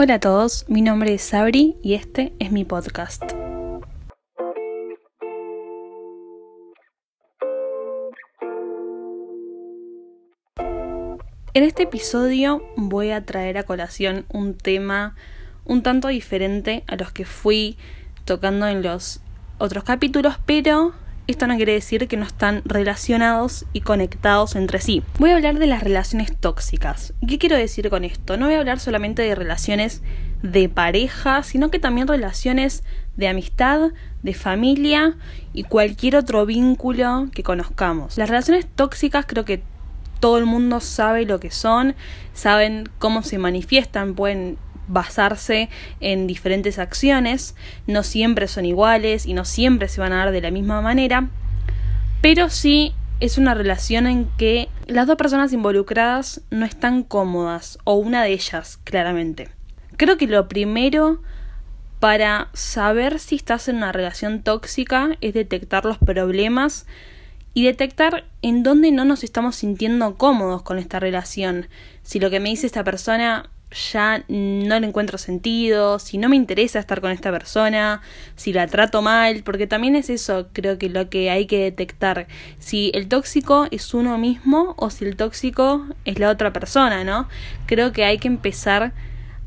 Hola a todos, mi nombre es Sabri y este es mi podcast. En este episodio voy a traer a colación un tema un tanto diferente a los que fui tocando en los otros capítulos, pero esto no quiere decir que no están relacionados y conectados entre sí. Voy a hablar de las relaciones tóxicas. ¿Qué quiero decir con esto? No voy a hablar solamente de relaciones de pareja, sino que también relaciones de amistad, de familia y cualquier otro vínculo que conozcamos. Las relaciones tóxicas creo que todo el mundo sabe lo que son, saben cómo se manifiestan, pueden basarse en diferentes acciones, no siempre son iguales y no siempre se van a dar de la misma manera, pero sí es una relación en que las dos personas involucradas no están cómodas, o una de ellas, claramente. Creo que lo primero para saber si estás en una relación tóxica es detectar los problemas y detectar en dónde no nos estamos sintiendo cómodos con esta relación. Si lo que me dice esta persona ya no le encuentro sentido, si no me interesa estar con esta persona, si la trato mal, porque también es eso, creo que lo que hay que detectar, si el tóxico es uno mismo o si el tóxico es la otra persona, ¿no? Creo que hay que empezar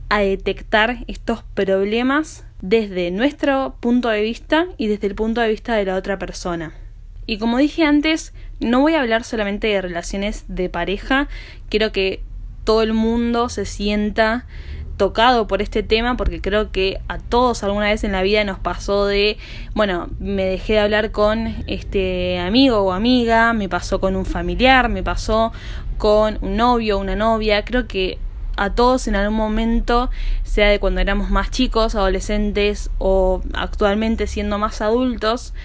a detectar estos problemas desde nuestro punto de vista y desde el punto de vista de la otra persona. Y como dije antes, no voy a hablar solamente de relaciones de pareja, quiero que todo el mundo se sienta tocado por este tema porque creo que a todos alguna vez en la vida nos pasó de, bueno, me dejé de hablar con este amigo o amiga, me pasó con un familiar, me pasó con un novio o una novia, creo que a todos en algún momento, sea de cuando éramos más chicos, adolescentes o actualmente siendo más adultos,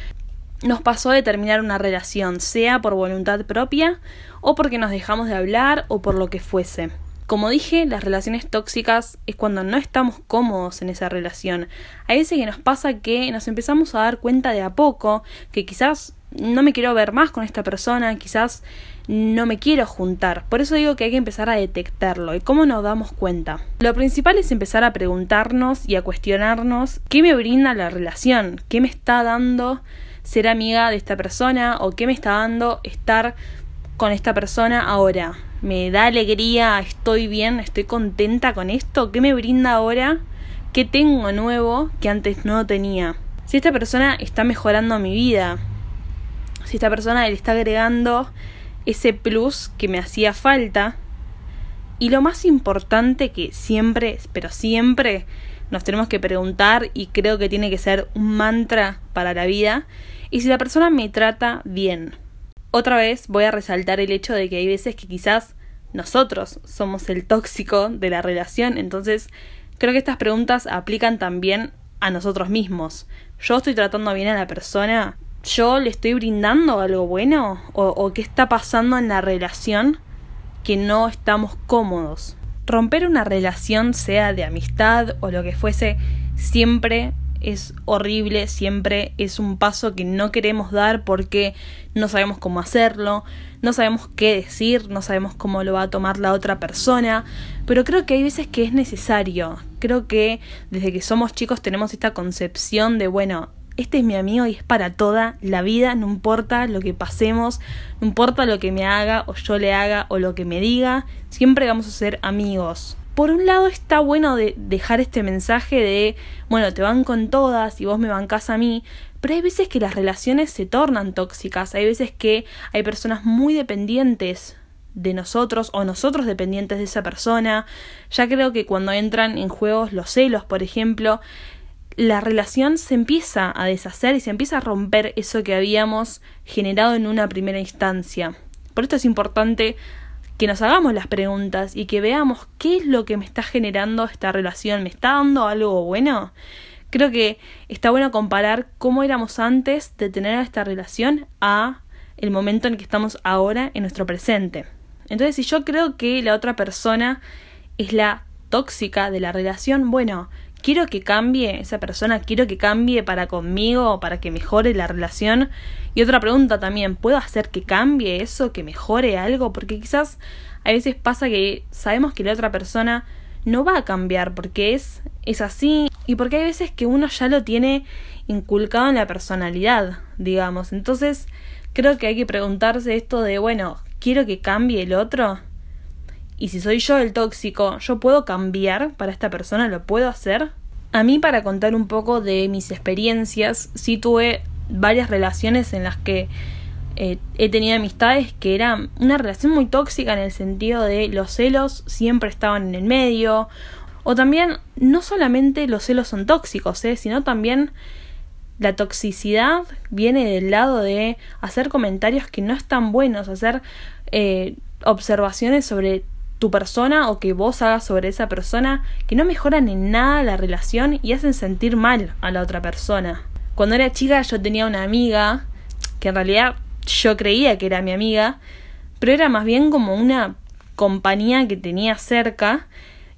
nos pasó de terminar una relación, sea por voluntad propia o porque nos dejamos de hablar o por lo que fuese. Como dije, las relaciones tóxicas es cuando no estamos cómodos en esa relación. Hay veces que nos pasa que nos empezamos a dar cuenta de a poco que quizás no me quiero ver más con esta persona, quizás no me quiero juntar. Por eso digo que hay que empezar a detectarlo. ¿Y cómo nos damos cuenta? Lo principal es empezar a preguntarnos y a cuestionarnos qué me brinda la relación, qué me está dando ser amiga de esta persona o qué me está dando estar con esta persona ahora. ¿Me da alegría? ¿Estoy bien? ¿Estoy contenta con esto? ¿Qué me brinda ahora? ¿Qué tengo nuevo que antes no tenía? Si esta persona está mejorando mi vida, si esta persona le está agregando ese plus que me hacía falta, y lo más importante que siempre, pero siempre nos tenemos que preguntar y creo que tiene que ser un mantra para la vida, y si la persona me trata bien. Otra vez voy a resaltar el hecho de que hay veces que quizás nosotros somos el tóxico de la relación, entonces creo que estas preguntas aplican también a nosotros mismos. ¿Yo estoy tratando bien a la persona? ¿Yo le estoy brindando algo bueno? ¿O, o qué está pasando en la relación que no estamos cómodos? Romper una relación, sea de amistad o lo que fuese, siempre es horrible, siempre es un paso que no queremos dar porque no sabemos cómo hacerlo, no sabemos qué decir, no sabemos cómo lo va a tomar la otra persona, pero creo que hay veces que es necesario. Creo que desde que somos chicos tenemos esta concepción de, bueno, este es mi amigo y es para toda la vida, no importa lo que pasemos, no importa lo que me haga o yo le haga o lo que me diga, siempre vamos a ser amigos por un lado está bueno de dejar este mensaje de, bueno, te van con todas y vos me bancás a mí, pero hay veces que las relaciones se tornan tóxicas, hay veces que hay personas muy dependientes de nosotros o nosotros dependientes de esa persona. Ya creo que cuando entran en juegos los celos, por ejemplo, la relación se empieza a deshacer y se empieza a romper eso que habíamos generado en una primera instancia. Por esto es importante que nos hagamos las preguntas y que veamos qué es lo que me está generando esta relación, ¿me está dando algo bueno? Creo que está bueno comparar cómo éramos antes de tener esta relación a el momento en que estamos ahora en nuestro presente. Entonces, si yo creo que la otra persona es la tóxica de la relación, bueno, quiero que cambie esa persona, quiero que cambie para conmigo, para que mejore la relación. Y otra pregunta también, ¿puedo hacer que cambie eso, que mejore algo? Porque quizás a veces pasa que sabemos que la otra persona no va a cambiar porque es, es así y porque hay veces que uno ya lo tiene inculcado en la personalidad, digamos. Entonces, creo que hay que preguntarse esto de, bueno, ¿quiero que cambie el otro? Y si soy yo el tóxico, ¿yo puedo cambiar para esta persona? ¿Lo puedo hacer? A mí, para contar un poco de mis experiencias, sí tuve varias relaciones en las que eh, he tenido amistades que eran una relación muy tóxica en el sentido de los celos siempre estaban en el medio. O también, no solamente los celos son tóxicos, ¿eh? sino también la toxicidad viene del lado de hacer comentarios que no están buenos, hacer eh, observaciones sobre tu persona o que vos hagas sobre esa persona que no mejoran en nada la relación y hacen sentir mal a la otra persona. Cuando era chica yo tenía una amiga que en realidad yo creía que era mi amiga, pero era más bien como una compañía que tenía cerca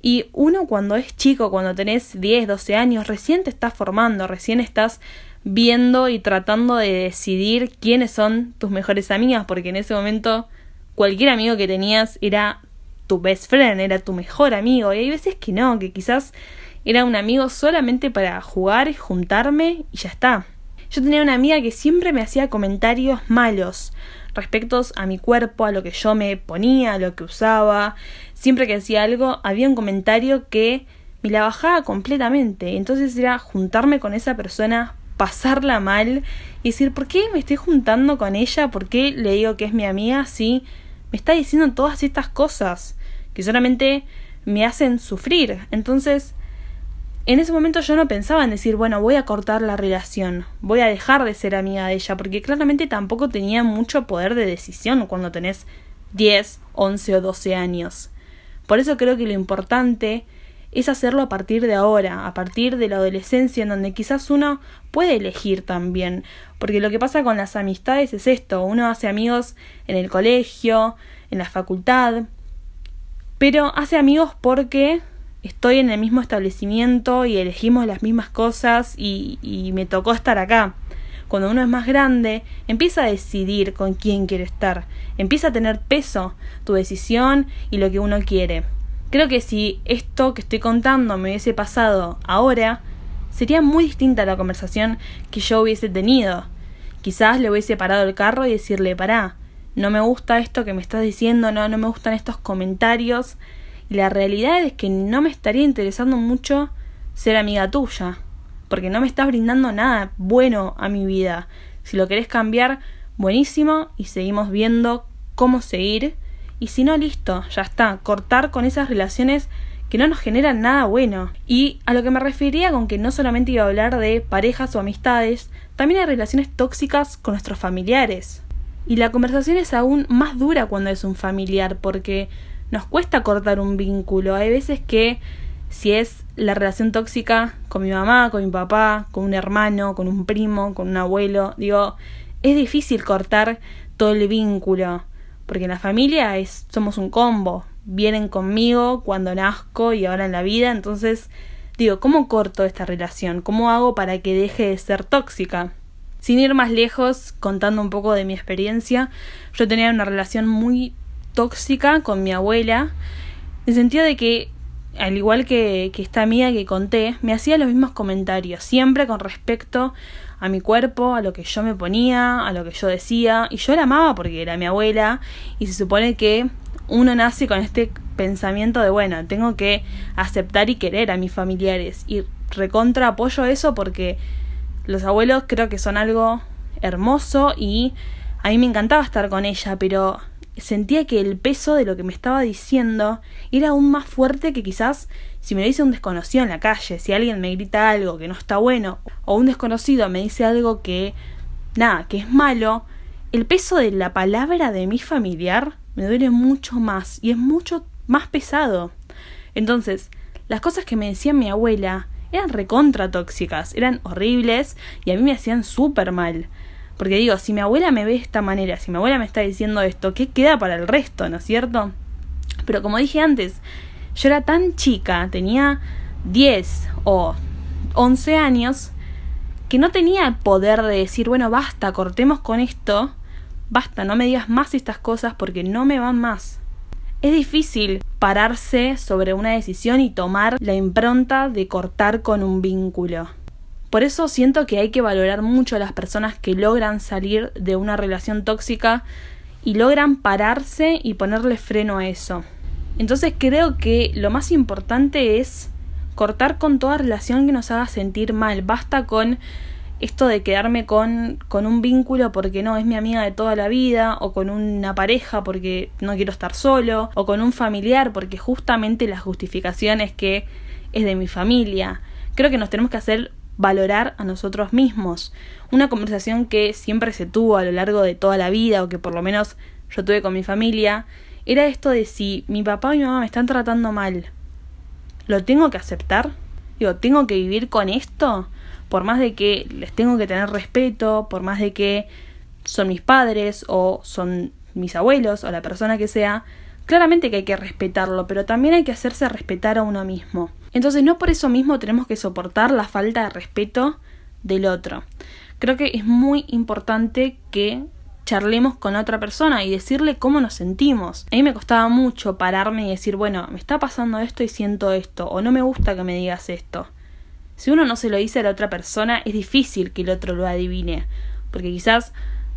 y uno cuando es chico, cuando tenés 10, 12 años, recién te estás formando, recién estás viendo y tratando de decidir quiénes son tus mejores amigas, porque en ese momento cualquier amigo que tenías era tu best friend, era tu mejor amigo, y hay veces que no, que quizás era un amigo solamente para jugar, juntarme y ya está. Yo tenía una amiga que siempre me hacía comentarios malos respecto a mi cuerpo, a lo que yo me ponía, a lo que usaba. Siempre que hacía algo, había un comentario que me la bajaba completamente. Entonces era juntarme con esa persona, pasarla mal y decir, ¿por qué me estoy juntando con ella? ¿Por qué le digo que es mi amiga si me está diciendo todas estas cosas que solamente me hacen sufrir? Entonces, en ese momento yo no pensaba en decir, bueno, voy a cortar la relación, voy a dejar de ser amiga de ella, porque claramente tampoco tenía mucho poder de decisión cuando tenés 10, 11 o 12 años. Por eso creo que lo importante es hacerlo a partir de ahora, a partir de la adolescencia, en donde quizás uno puede elegir también, porque lo que pasa con las amistades es esto, uno hace amigos en el colegio, en la facultad, pero hace amigos porque estoy en el mismo establecimiento y elegimos las mismas cosas y, me tocó estar acá. Cuando uno es más grande, empieza a decidir con quién quiere estar, empieza a tener peso tu decisión y lo que uno quiere. Creo que si esto que estoy contando me hubiese pasado ahora, sería muy distinta la conversación que yo hubiese tenido. Quizás le hubiese parado el carro y decirle, pará, no me gusta esto que me estás diciendo, no, no me gustan estos comentarios, y la realidad es que no me estaría interesando mucho ser amiga tuya, porque no me estás brindando nada bueno a mi vida. Si lo querés cambiar, buenísimo, y seguimos viendo cómo seguir. Y si no, listo, ya está, cortar con esas relaciones que no nos generan nada bueno. Y a lo que me refería con que no solamente iba a hablar de parejas o amistades, también hay relaciones tóxicas con nuestros familiares. Y la conversación es aún más dura cuando es un familiar, porque nos cuesta cortar un vínculo. Hay veces que si es la relación tóxica con mi mamá, con mi papá, con un hermano, con un primo, con un abuelo, digo, es difícil cortar todo el vínculo, porque en la familia es somos un combo, vienen conmigo cuando nazco y ahora en la vida, entonces digo, ¿cómo corto esta relación? ¿Cómo hago para que deje de ser tóxica? Sin ir más lejos, contando un poco de mi experiencia, yo tenía una relación muy tóxica con mi abuela, en el sentido de que, al igual que, que esta amiga que conté, me hacía los mismos comentarios, siempre con respecto a mi cuerpo, a lo que yo me ponía, a lo que yo decía, y yo la amaba porque era mi abuela, y se supone que uno nace con este pensamiento de, bueno, tengo que aceptar y querer a mis familiares, y recontra apoyo eso porque los abuelos creo que son algo hermoso y a mí me encantaba estar con ella, pero sentía que el peso de lo que me estaba diciendo era aún más fuerte que quizás si me lo dice un desconocido en la calle, si alguien me grita algo que no está bueno, o un desconocido me dice algo que, nada, que es malo, el peso de la palabra de mi familiar me duele mucho más y es mucho más pesado. Entonces, las cosas que me decía mi abuela eran recontra tóxicas, eran horribles y a mí me hacían súper mal. Porque digo, si mi abuela me ve de esta manera, si mi abuela me está diciendo esto, ¿qué queda para el resto, no es cierto? Pero como dije antes, yo era tan chica, tenía 10 o 11 años, que no tenía el poder de decir, bueno, basta, cortemos con esto, basta, no me digas más estas cosas porque no me van más. Es difícil pararse sobre una decisión y tomar la impronta de cortar con un vínculo. Por eso siento que hay que valorar mucho a las personas que logran salir de una relación tóxica y logran pararse y ponerle freno a eso. Entonces creo que lo más importante es cortar con toda relación que nos haga sentir mal. Basta con esto de quedarme con, con un vínculo porque no es mi amiga de toda la vida, o con una pareja porque no quiero estar solo, o con un familiar porque justamente la justificación es que es de mi familia. Creo que nos tenemos que hacer valorar a nosotros mismos. Una conversación que siempre se tuvo a lo largo de toda la vida, o que por lo menos yo tuve con mi familia, era esto de si mi papá o mi mamá me están tratando mal, ¿lo tengo que aceptar? Digo, ¿tengo que vivir con esto? Por más de que les tengo que tener respeto, por más de que son mis padres o son mis abuelos o la persona que sea, claramente que hay que respetarlo, pero también hay que hacerse respetar a uno mismo. Entonces no por eso mismo tenemos que soportar la falta de respeto del otro. Creo que es muy importante que charlemos con otra persona y decirle cómo nos sentimos. A mí me costaba mucho pararme y decir, bueno, me está pasando esto y siento esto, o no me gusta que me digas esto. Si uno no se lo dice a la otra persona, es difícil que el otro lo adivine, porque quizás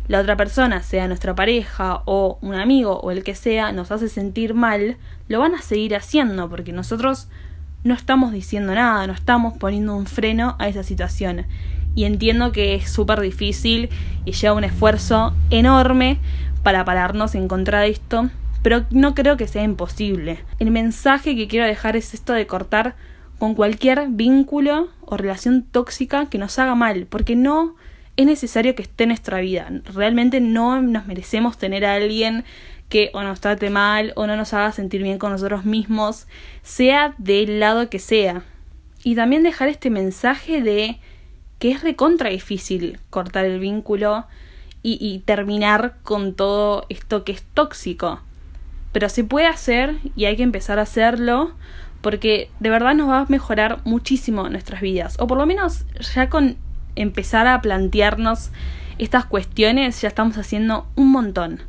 la otra persona, sea nuestra pareja o un amigo o el que sea, nos hace sentir mal, lo van a seguir haciendo, porque nosotros no estamos diciendo nada, no estamos poniendo un freno a esa situación. Y entiendo que es súper difícil y lleva un esfuerzo enorme para pararnos en contra de esto, pero no creo que sea imposible. El mensaje que quiero dejar es esto de cortar con cualquier vínculo o relación tóxica que nos haga mal, porque no es necesario que esté en nuestra vida. Realmente no nos merecemos tener a alguien que o nos trate mal o no nos haga sentir bien con nosotros mismos, sea del lado que sea. Y también dejar este mensaje de que es recontra difícil cortar el vínculo y, y terminar con todo esto que es tóxico. Pero se puede hacer y hay que empezar a hacerlo porque de verdad nos va a mejorar muchísimo nuestras vidas, o por lo menos ya con empezar a plantearnos estas cuestiones ya estamos haciendo un montón.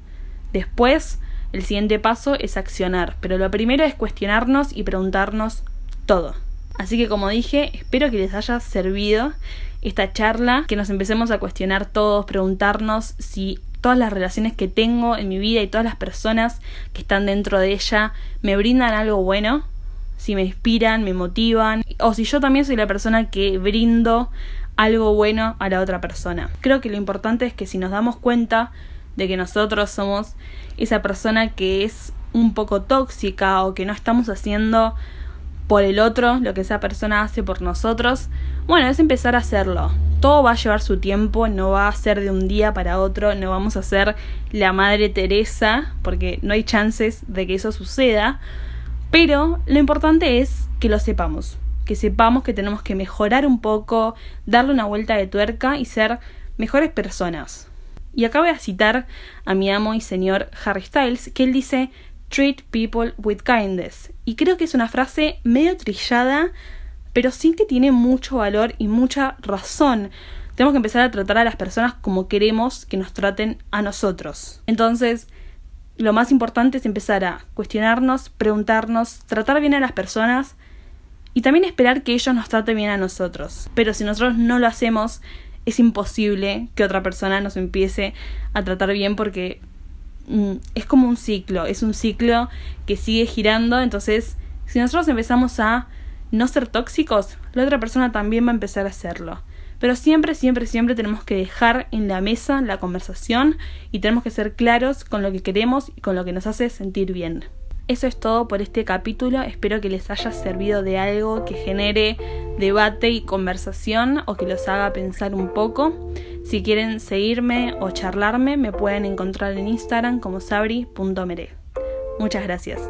Después, el siguiente paso es accionar, pero lo primero es cuestionarnos y preguntarnos todo. Así que como dije, espero que les haya servido esta charla, que nos empecemos a cuestionar todos, preguntarnos si todas las relaciones que tengo en mi vida y todas las personas que están dentro de ella me brindan algo bueno si me inspiran, me motivan, o si yo también soy la persona que brindo algo bueno a la otra persona. Creo que lo importante es que si nos damos cuenta de que nosotros somos esa persona que es un poco tóxica o que no estamos haciendo por el otro lo que esa persona hace por nosotros, bueno, es empezar a hacerlo. Todo va a llevar su tiempo, no va a ser de un día para otro, no vamos a ser la Madre Teresa, porque no hay chances de que eso suceda, pero lo importante es que lo sepamos, que sepamos que tenemos que mejorar un poco, darle una vuelta de tuerca y ser mejores personas. Y acá voy a citar a mi amo y señor Harry Styles, que él dice Treat people with kindness. Y creo que es una frase medio trillada, pero sí que tiene mucho valor y mucha razón. Tenemos que empezar a tratar a las personas como queremos que nos traten a nosotros. Entonces, lo más importante es empezar a cuestionarnos, preguntarnos, tratar bien a las personas y también esperar que ellos nos traten bien a nosotros. Pero si nosotros no lo hacemos, es imposible que otra persona nos empiece a tratar bien porque mm, es como un ciclo, es un ciclo que sigue girando, entonces si nosotros empezamos a no ser tóxicos, la otra persona también va a empezar a hacerlo. Pero siempre, siempre, siempre tenemos que dejar en la mesa la conversación y tenemos que ser claros con lo que queremos y con lo que nos hace sentir bien. Eso es todo por este capítulo, espero que les haya servido de algo que genere debate y conversación o que los haga pensar un poco. Si quieren seguirme o charlarme, me pueden encontrar en Instagram como sabri.mere. Muchas gracias.